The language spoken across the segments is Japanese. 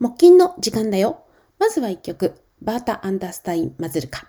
木金の時間だよ。まずは一曲、バータ・アンダースタイン・マズルカ。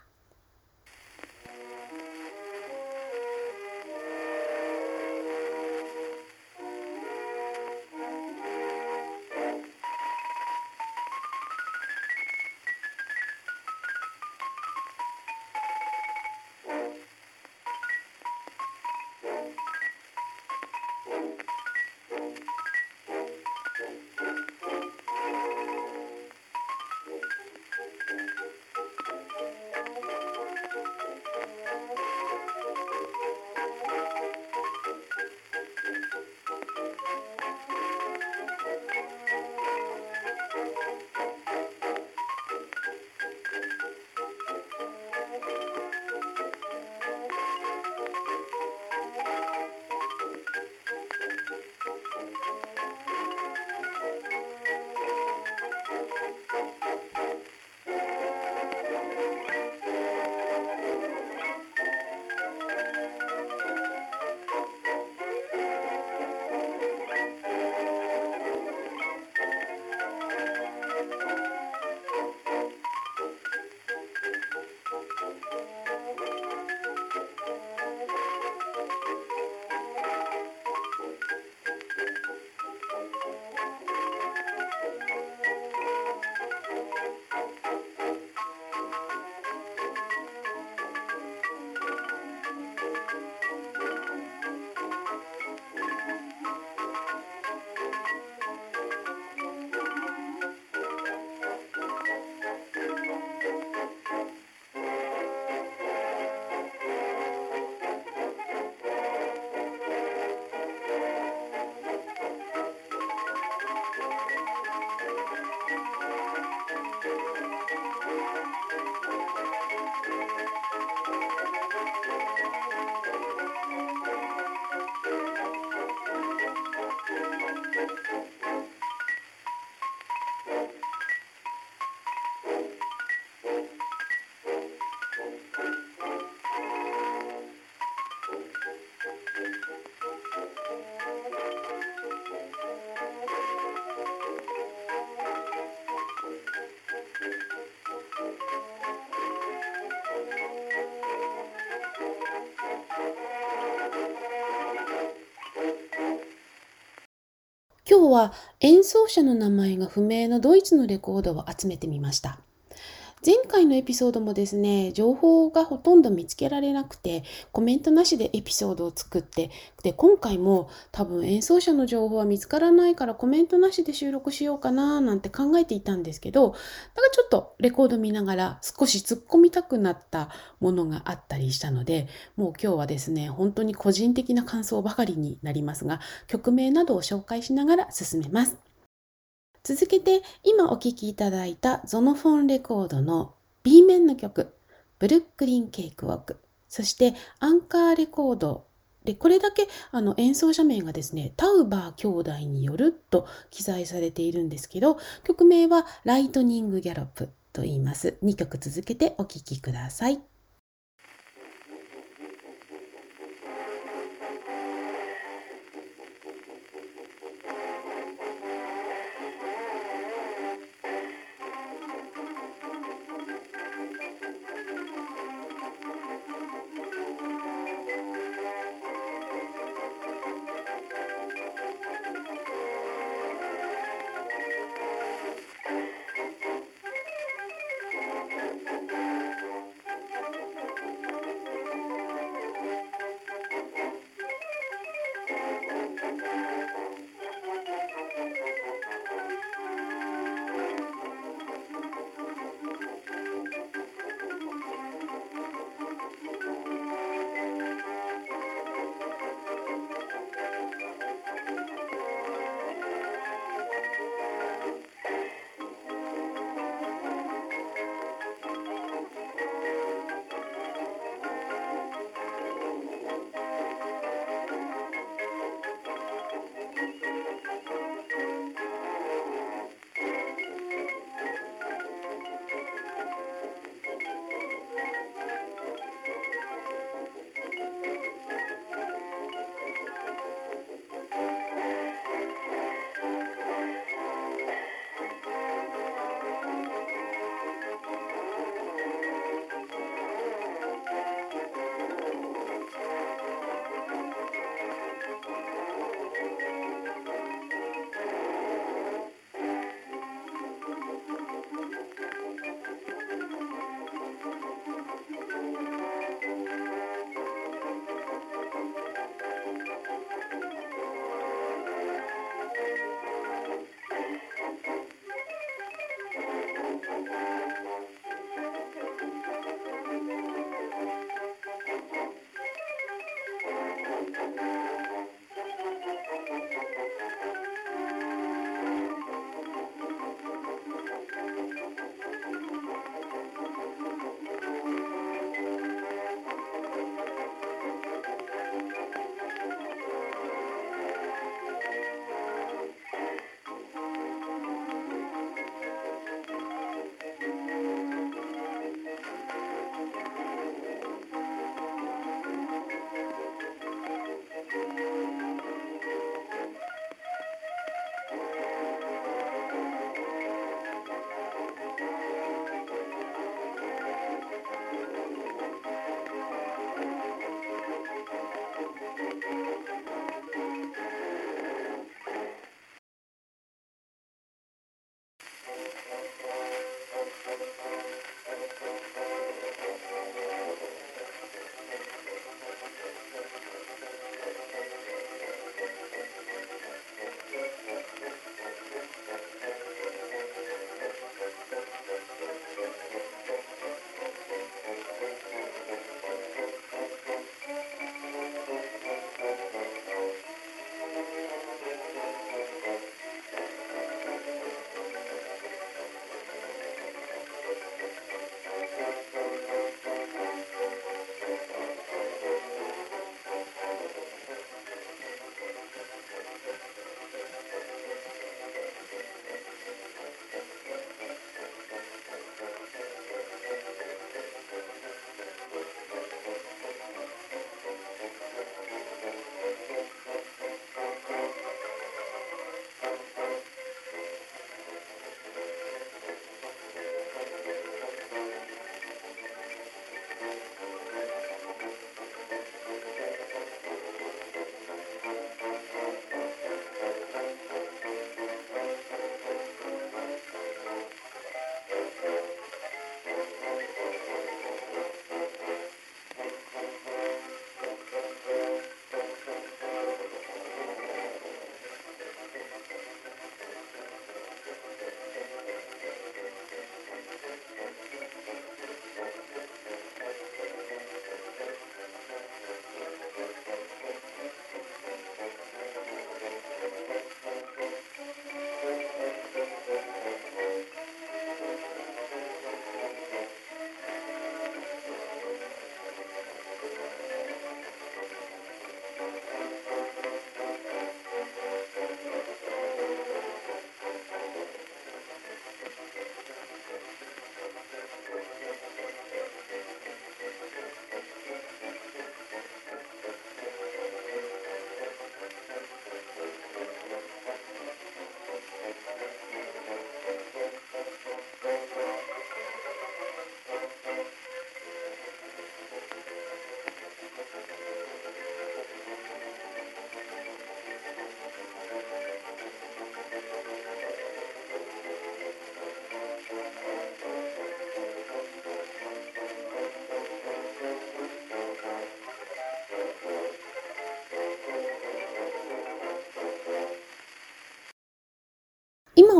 は演奏者の名前が不明のドイツのレコードを集めてみました。回のエピソードもですね、情報がほとんど見つけられなくて、コメントなしでエピソードを作って、で、今回も多分演奏者の情報は見つからないからコメントなしで収録しようかななんて考えていたんですけど、なんかちょっとレコード見ながら少し突っ込みたくなったものがあったりしたので、もう今日はですね、本当に個人的な感想ばかりになりますが、曲名などを紹介しながら進めます。続けて今お聴きいただいたゾノフォンレコードの B 面の曲ブルックリンケイクウォーク。そしてアンカーレコード。でこれだけあの演奏者名がですねタウバー兄弟によると記載されているんですけど曲名はライトニングギャロップと言います。2曲続けてお聴きください。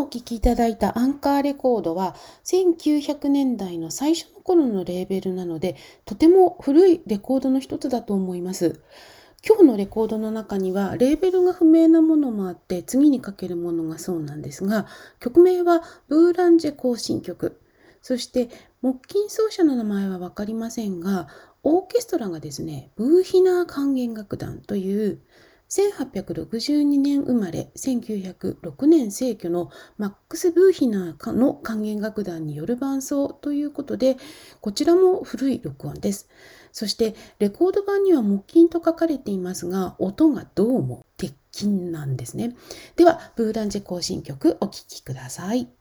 聴きいただいたアンカーレコードは1900年代の最初の頃のレーベルなのでとても古いレコードの一つだと思います。今日のレコードの中にはレーベルが不明なものもあって次にかけるものがそうなんですが曲名はブーランジェ行進曲そして木琴奏者の名前は分かりませんがオーケストラがですねブーヒナー管弦楽団という1862年生まれ1906年生去のマックス・ブーヒナーの管弦楽団による伴奏ということでこちらも古い録音です。そしてレコード版には木琴と書かれていますが音がどうも鉄筋なんですね。ではブーランジェ行進曲お聴きください。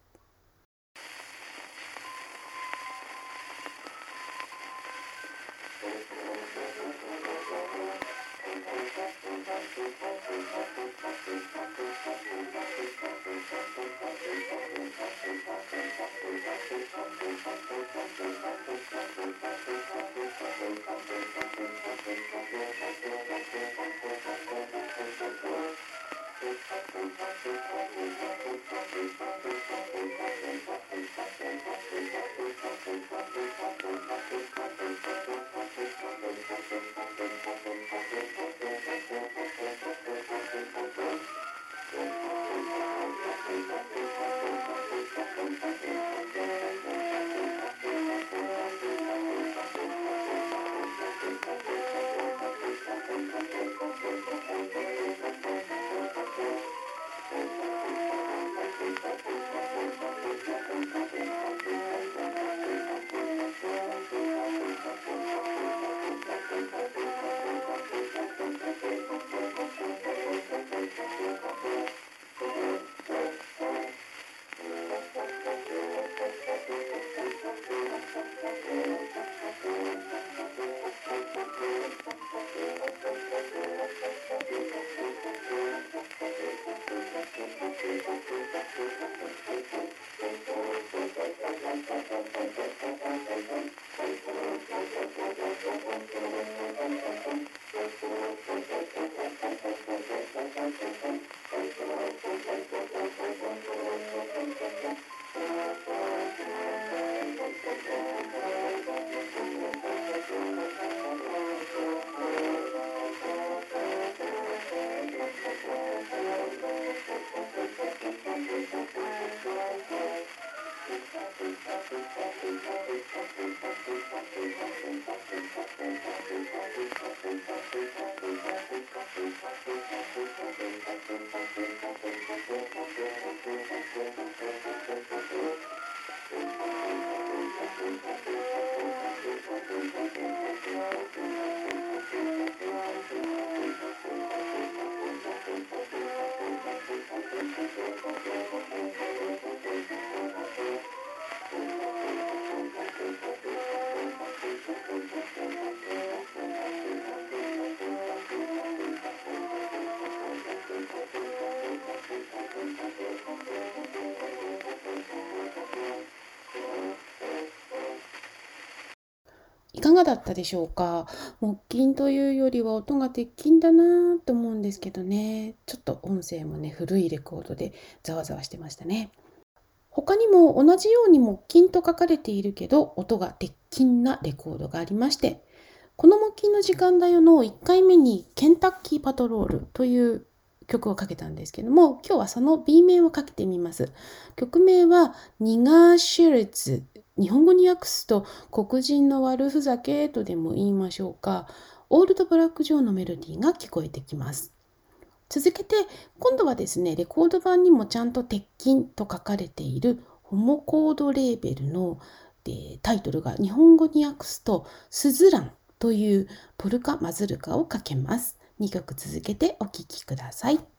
いかがだったでしょうか？木琴というよりは音が鉄筋だなと思うんですけどね。ちょっと音声もね古いレコードでざわざわしてましたね。他にも同じように木琴と書かれているけど音が鉄筋なレコードがありましてこの木琴の時間だよの1回目にケンタッキーパトロールという曲をかけたんですけども今日はその B 面をかけてみます。曲名はニガーシュレツ日本語に訳すと黒人の悪ふざけとでも言いましょうか。オールドブラック・ジョーのメロディーが聞こえてきます。続けて今度はですねレコード版にもちゃんと鉄筋と書かれているホモコードレーベルのでタイトルが日本語に訳すとスズランというポルカ・マズルカをかけます。2曲続けてお聴きください。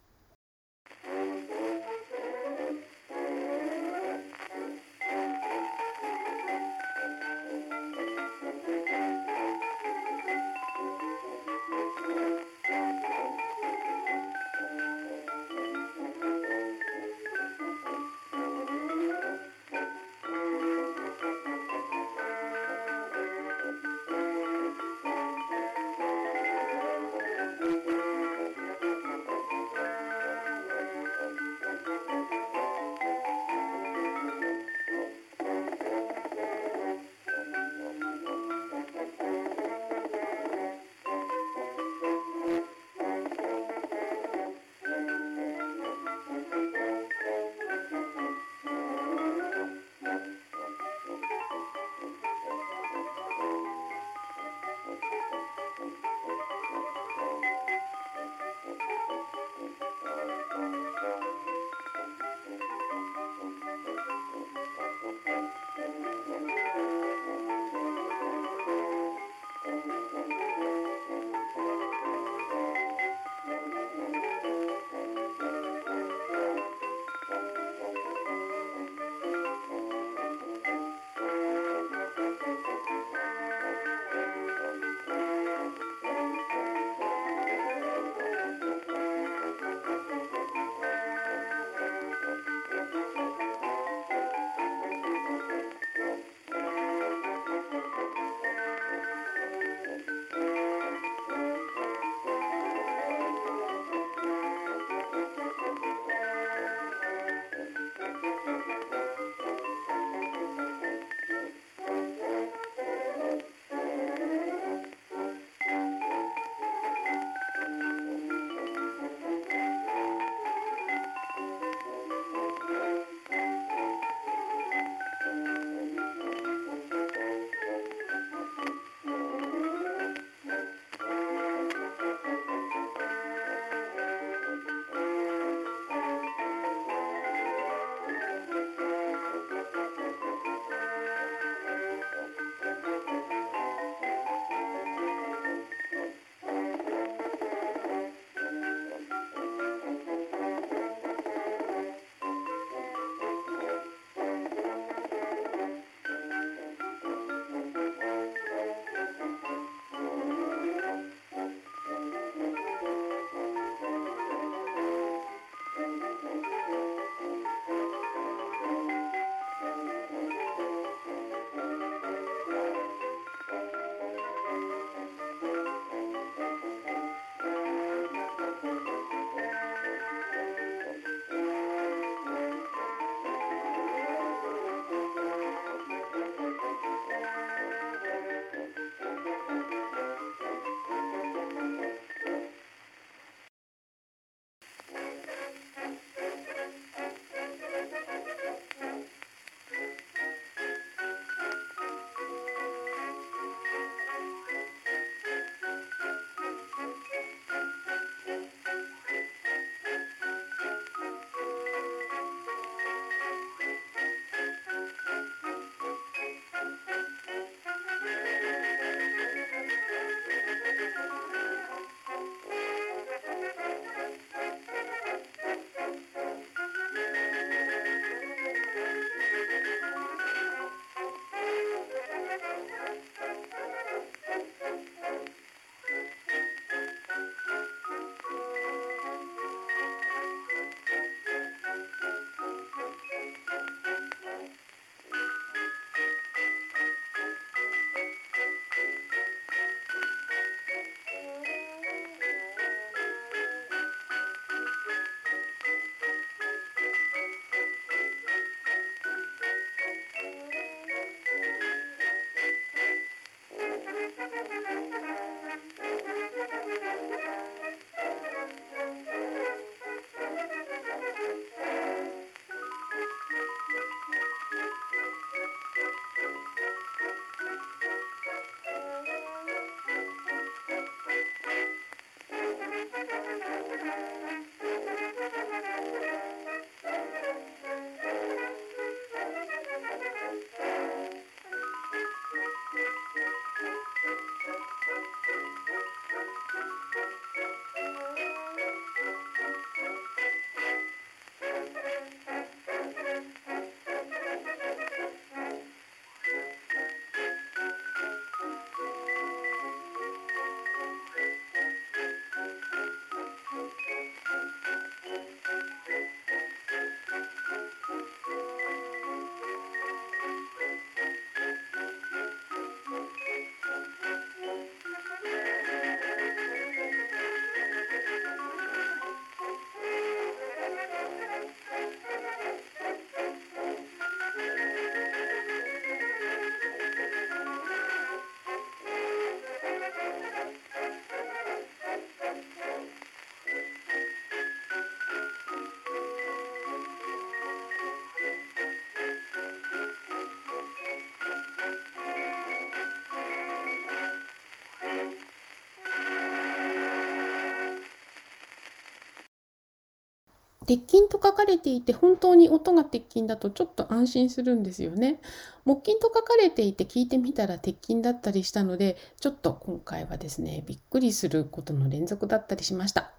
鉄筋と書かれていて本当に音が鉄筋だとちょっと安心するんですよね。木筋と書かれていて聞いてみたら鉄筋だったりしたのでちょっと今回はですねびっくりすることの連続だったりしました。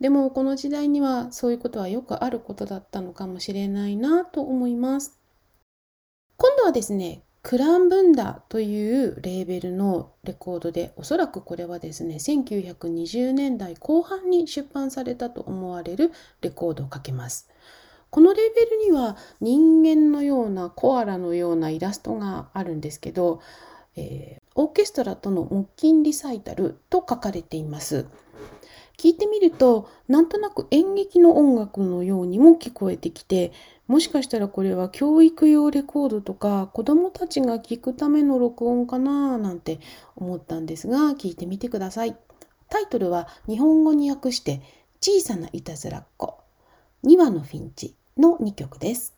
でもこの時代にはそういうことはよくあることだったのかもしれないなと思います。今度はですねクランブンダというレーベルのレコードでおそらくこれはですね1920年代後半に出版されたと思われるレコードをかけます。このレーベルには人間のようなコアラのようなイラストがあるんですけど、えー、オーケストラとの木琴リサイタルと書かれています。聞いてみるとなんとなく演劇の音楽のようにも聞こえてきてもしかしたらこれは教育用レコードとか子どもたちが聞くための録音かななんて思ったんですが聞いてみてください。タイトルは日本語に訳して「小さないたずらっ子」「2羽のフィンチ」の2曲です。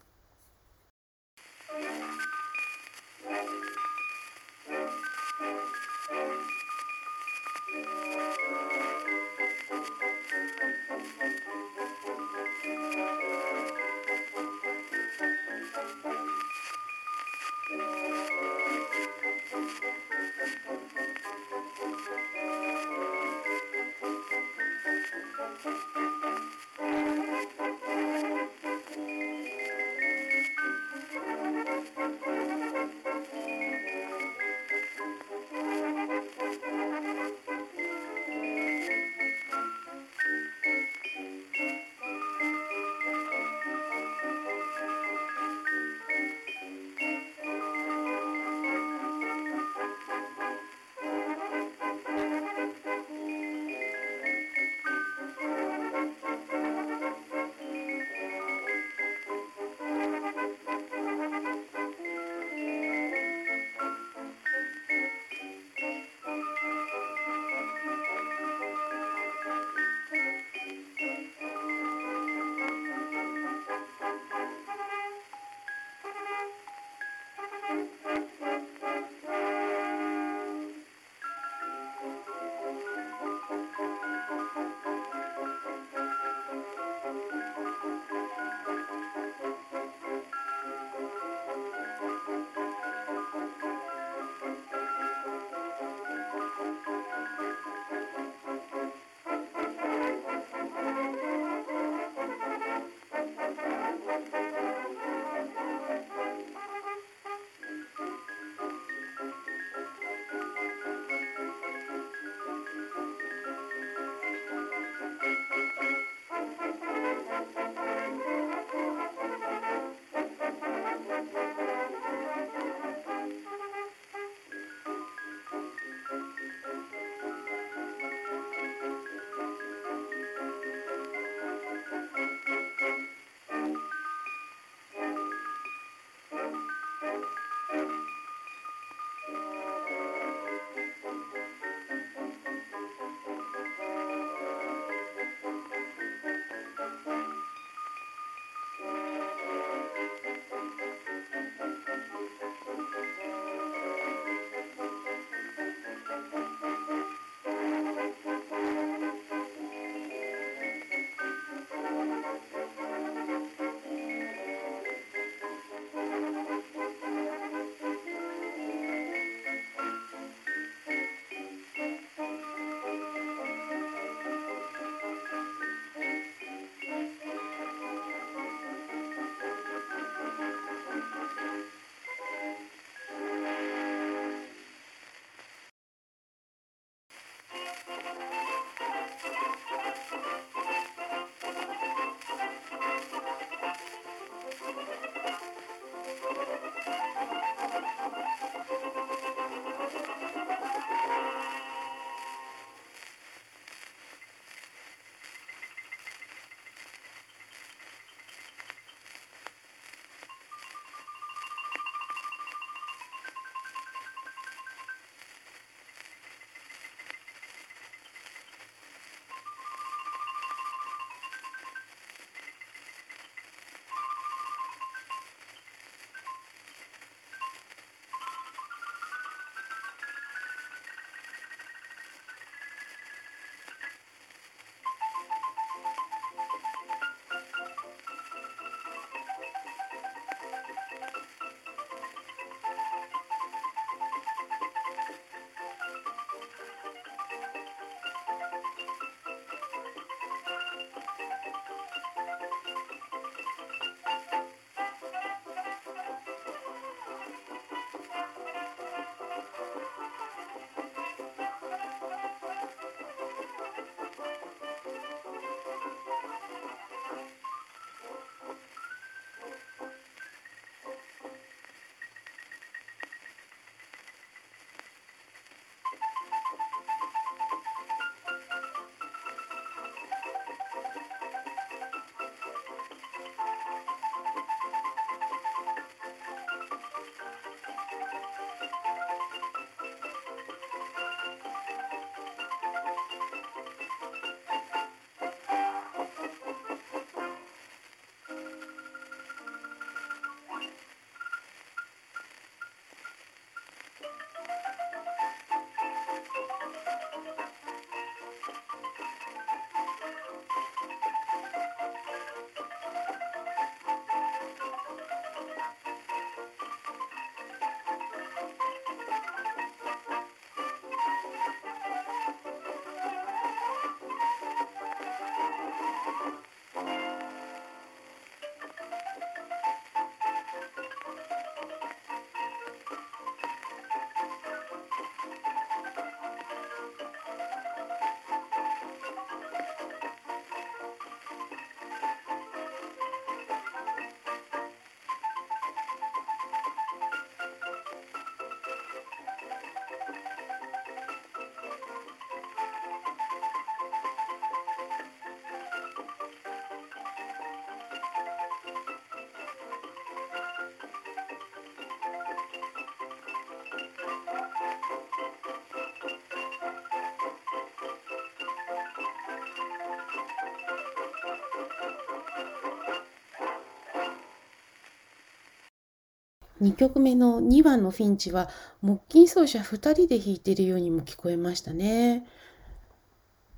2曲目の2番のフィンチは木琴奏者2人で弾いているようにも聞こえましたね。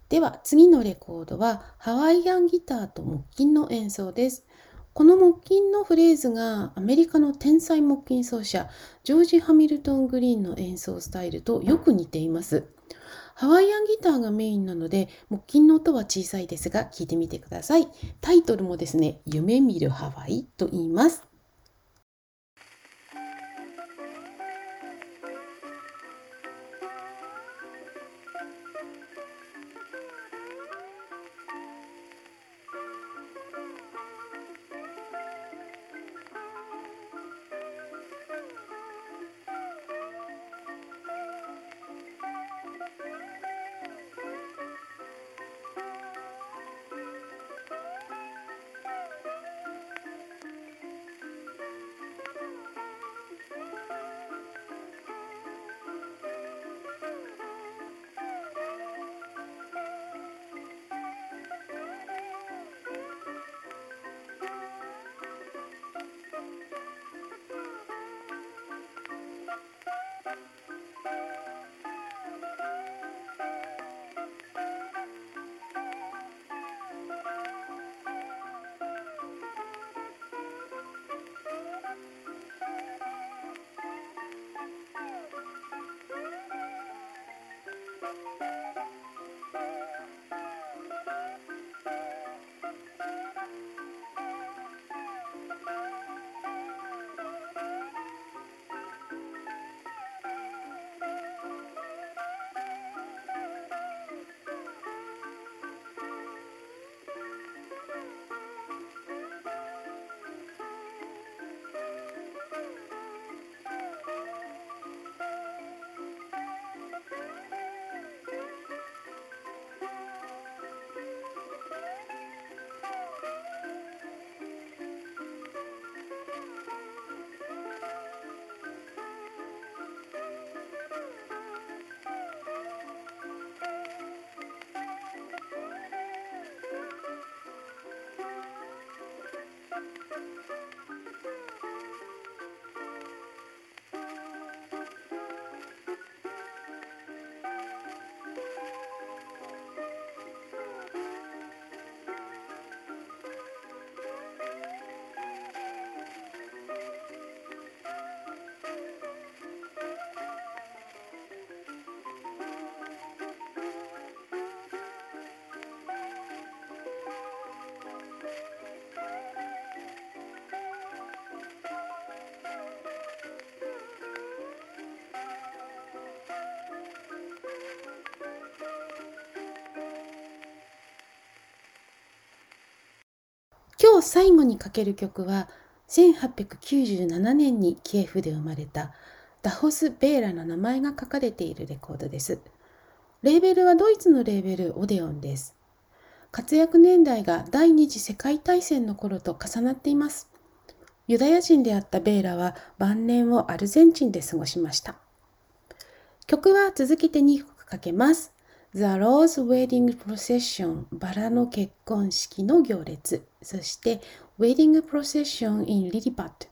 では次のレコードはハワイアンギターと木琴の演奏です。この木琴のフレーズがアメリカの天才木琴奏者ジョージ・ハミルトン・グリーンの演奏スタイルとよく似ています。ハワイアンギターがメインなので木琴の音は小さいですが聞いてみてください。タイトルもですね、夢見るハワイと言います。今日最後にかける曲は1897年にキエフで生まれたダホス・ベーラの名前が書かれているレコードです。レーベルはドイツのレーベルオデオンです。活躍年代が第二次世界大戦の頃と重なっています。ユダヤ人であったベーラは晩年をアルゼンチンで過ごしました。曲は続けて2曲かけます。The Rose Wedding Procession バラの結婚式の行列。そして Wedding Procession in Lilipat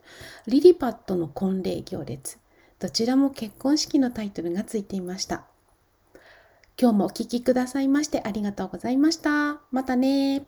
リリパットの婚礼行列。どちらも結婚式のタイトルがついていました。今日もお聴きくださいましてありがとうございました。またね